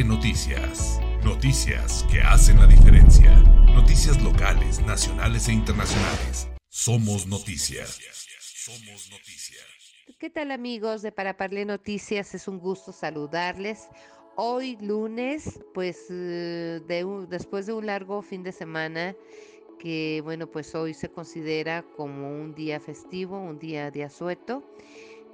Noticias. Noticias que hacen la diferencia. Noticias locales, nacionales e internacionales. Somos noticias. Somos noticias. ¿Qué tal amigos de Para Parlé Noticias? Es un gusto saludarles. Hoy lunes, pues eh, después de un largo fin de semana, que bueno, pues hoy se considera como un día festivo, un día de asueto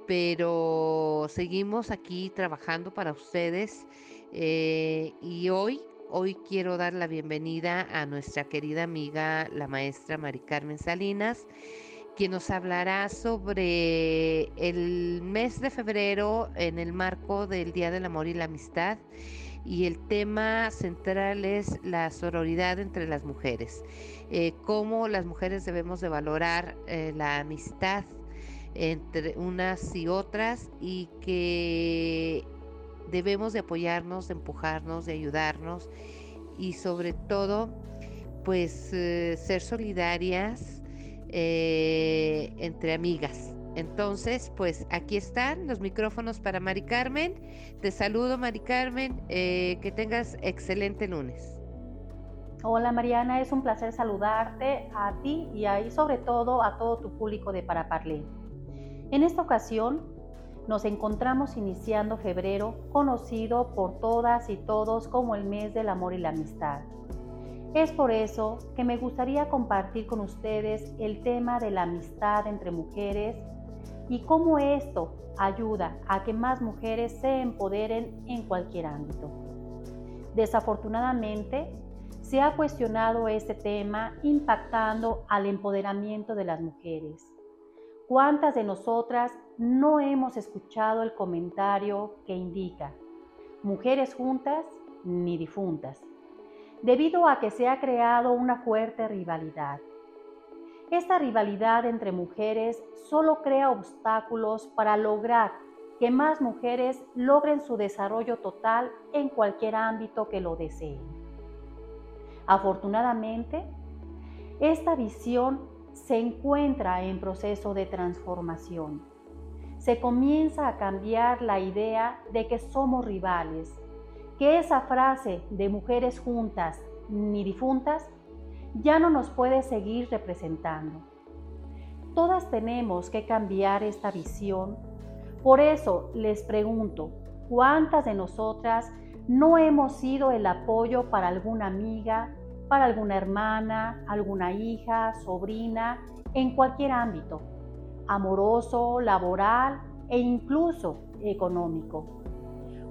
pero seguimos aquí trabajando para ustedes eh, y hoy, hoy quiero dar la bienvenida a nuestra querida amiga, la maestra Mari Carmen Salinas, quien nos hablará sobre el mes de febrero en el marco del Día del Amor y la Amistad y el tema central es la sororidad entre las mujeres, eh, cómo las mujeres debemos de valorar eh, la amistad entre unas y otras y que debemos de apoyarnos, de empujarnos, de ayudarnos y sobre todo pues eh, ser solidarias eh, entre amigas. Entonces, pues aquí están los micrófonos para Mari Carmen. Te saludo, Mari Carmen. Eh, que tengas excelente lunes. Hola Mariana, es un placer saludarte a ti y ahí sobre todo a todo tu público de Paraparlé. En esta ocasión nos encontramos iniciando febrero, conocido por todas y todos como el mes del amor y la amistad. Es por eso que me gustaría compartir con ustedes el tema de la amistad entre mujeres y cómo esto ayuda a que más mujeres se empoderen en cualquier ámbito. Desafortunadamente, se ha cuestionado este tema impactando al empoderamiento de las mujeres. ¿Cuántas de nosotras no hemos escuchado el comentario que indica mujeres juntas ni difuntas? Debido a que se ha creado una fuerte rivalidad. Esta rivalidad entre mujeres solo crea obstáculos para lograr que más mujeres logren su desarrollo total en cualquier ámbito que lo deseen. Afortunadamente, esta visión se encuentra en proceso de transformación. Se comienza a cambiar la idea de que somos rivales, que esa frase de mujeres juntas ni difuntas ya no nos puede seguir representando. Todas tenemos que cambiar esta visión. Por eso les pregunto, ¿cuántas de nosotras no hemos sido el apoyo para alguna amiga, para alguna hermana, alguna hija, sobrina, en cualquier ámbito, amoroso, laboral e incluso económico.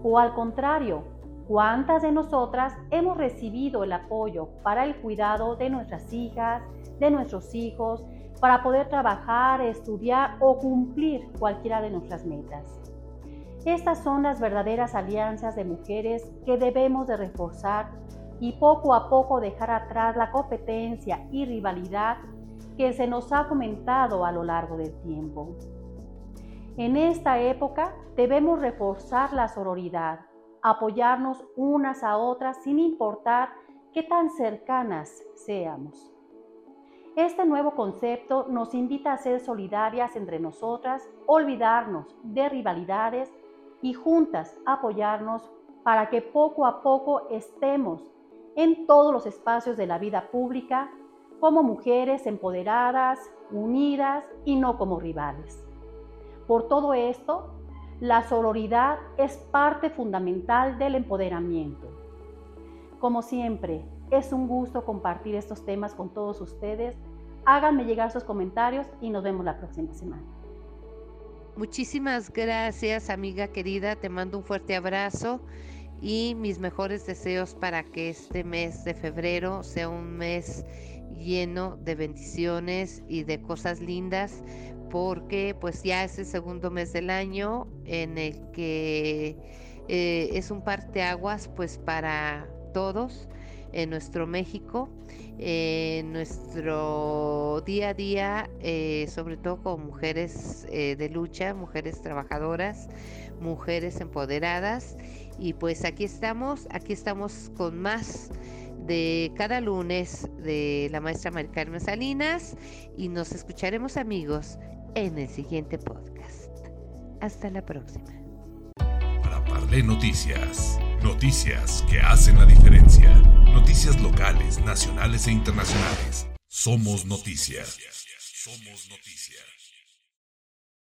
O al contrario, ¿cuántas de nosotras hemos recibido el apoyo para el cuidado de nuestras hijas, de nuestros hijos, para poder trabajar, estudiar o cumplir cualquiera de nuestras metas? Estas son las verdaderas alianzas de mujeres que debemos de reforzar y poco a poco dejar atrás la competencia y rivalidad que se nos ha fomentado a lo largo del tiempo. En esta época debemos reforzar la sororidad, apoyarnos unas a otras sin importar qué tan cercanas seamos. Este nuevo concepto nos invita a ser solidarias entre nosotras, olvidarnos de rivalidades y juntas apoyarnos para que poco a poco estemos en todos los espacios de la vida pública como mujeres empoderadas, unidas y no como rivales. Por todo esto, la sororidad es parte fundamental del empoderamiento. Como siempre, es un gusto compartir estos temas con todos ustedes. Háganme llegar sus comentarios y nos vemos la próxima semana. Muchísimas gracias, amiga querida. Te mando un fuerte abrazo y mis mejores deseos para que este mes de febrero sea un mes lleno de bendiciones y de cosas lindas porque pues ya es el segundo mes del año en el que eh, es un parteaguas pues para todos en nuestro México, en nuestro día a día, eh, sobre todo con mujeres eh, de lucha, mujeres trabajadoras, mujeres empoderadas y pues aquí estamos, aquí estamos con más de cada lunes de la maestra María Salinas y nos escucharemos amigos en el siguiente podcast. Hasta la próxima. Para Parle Noticias. Noticias que hacen la diferencia. Noticias locales, nacionales e internacionales. Somos noticia. Somos noticia.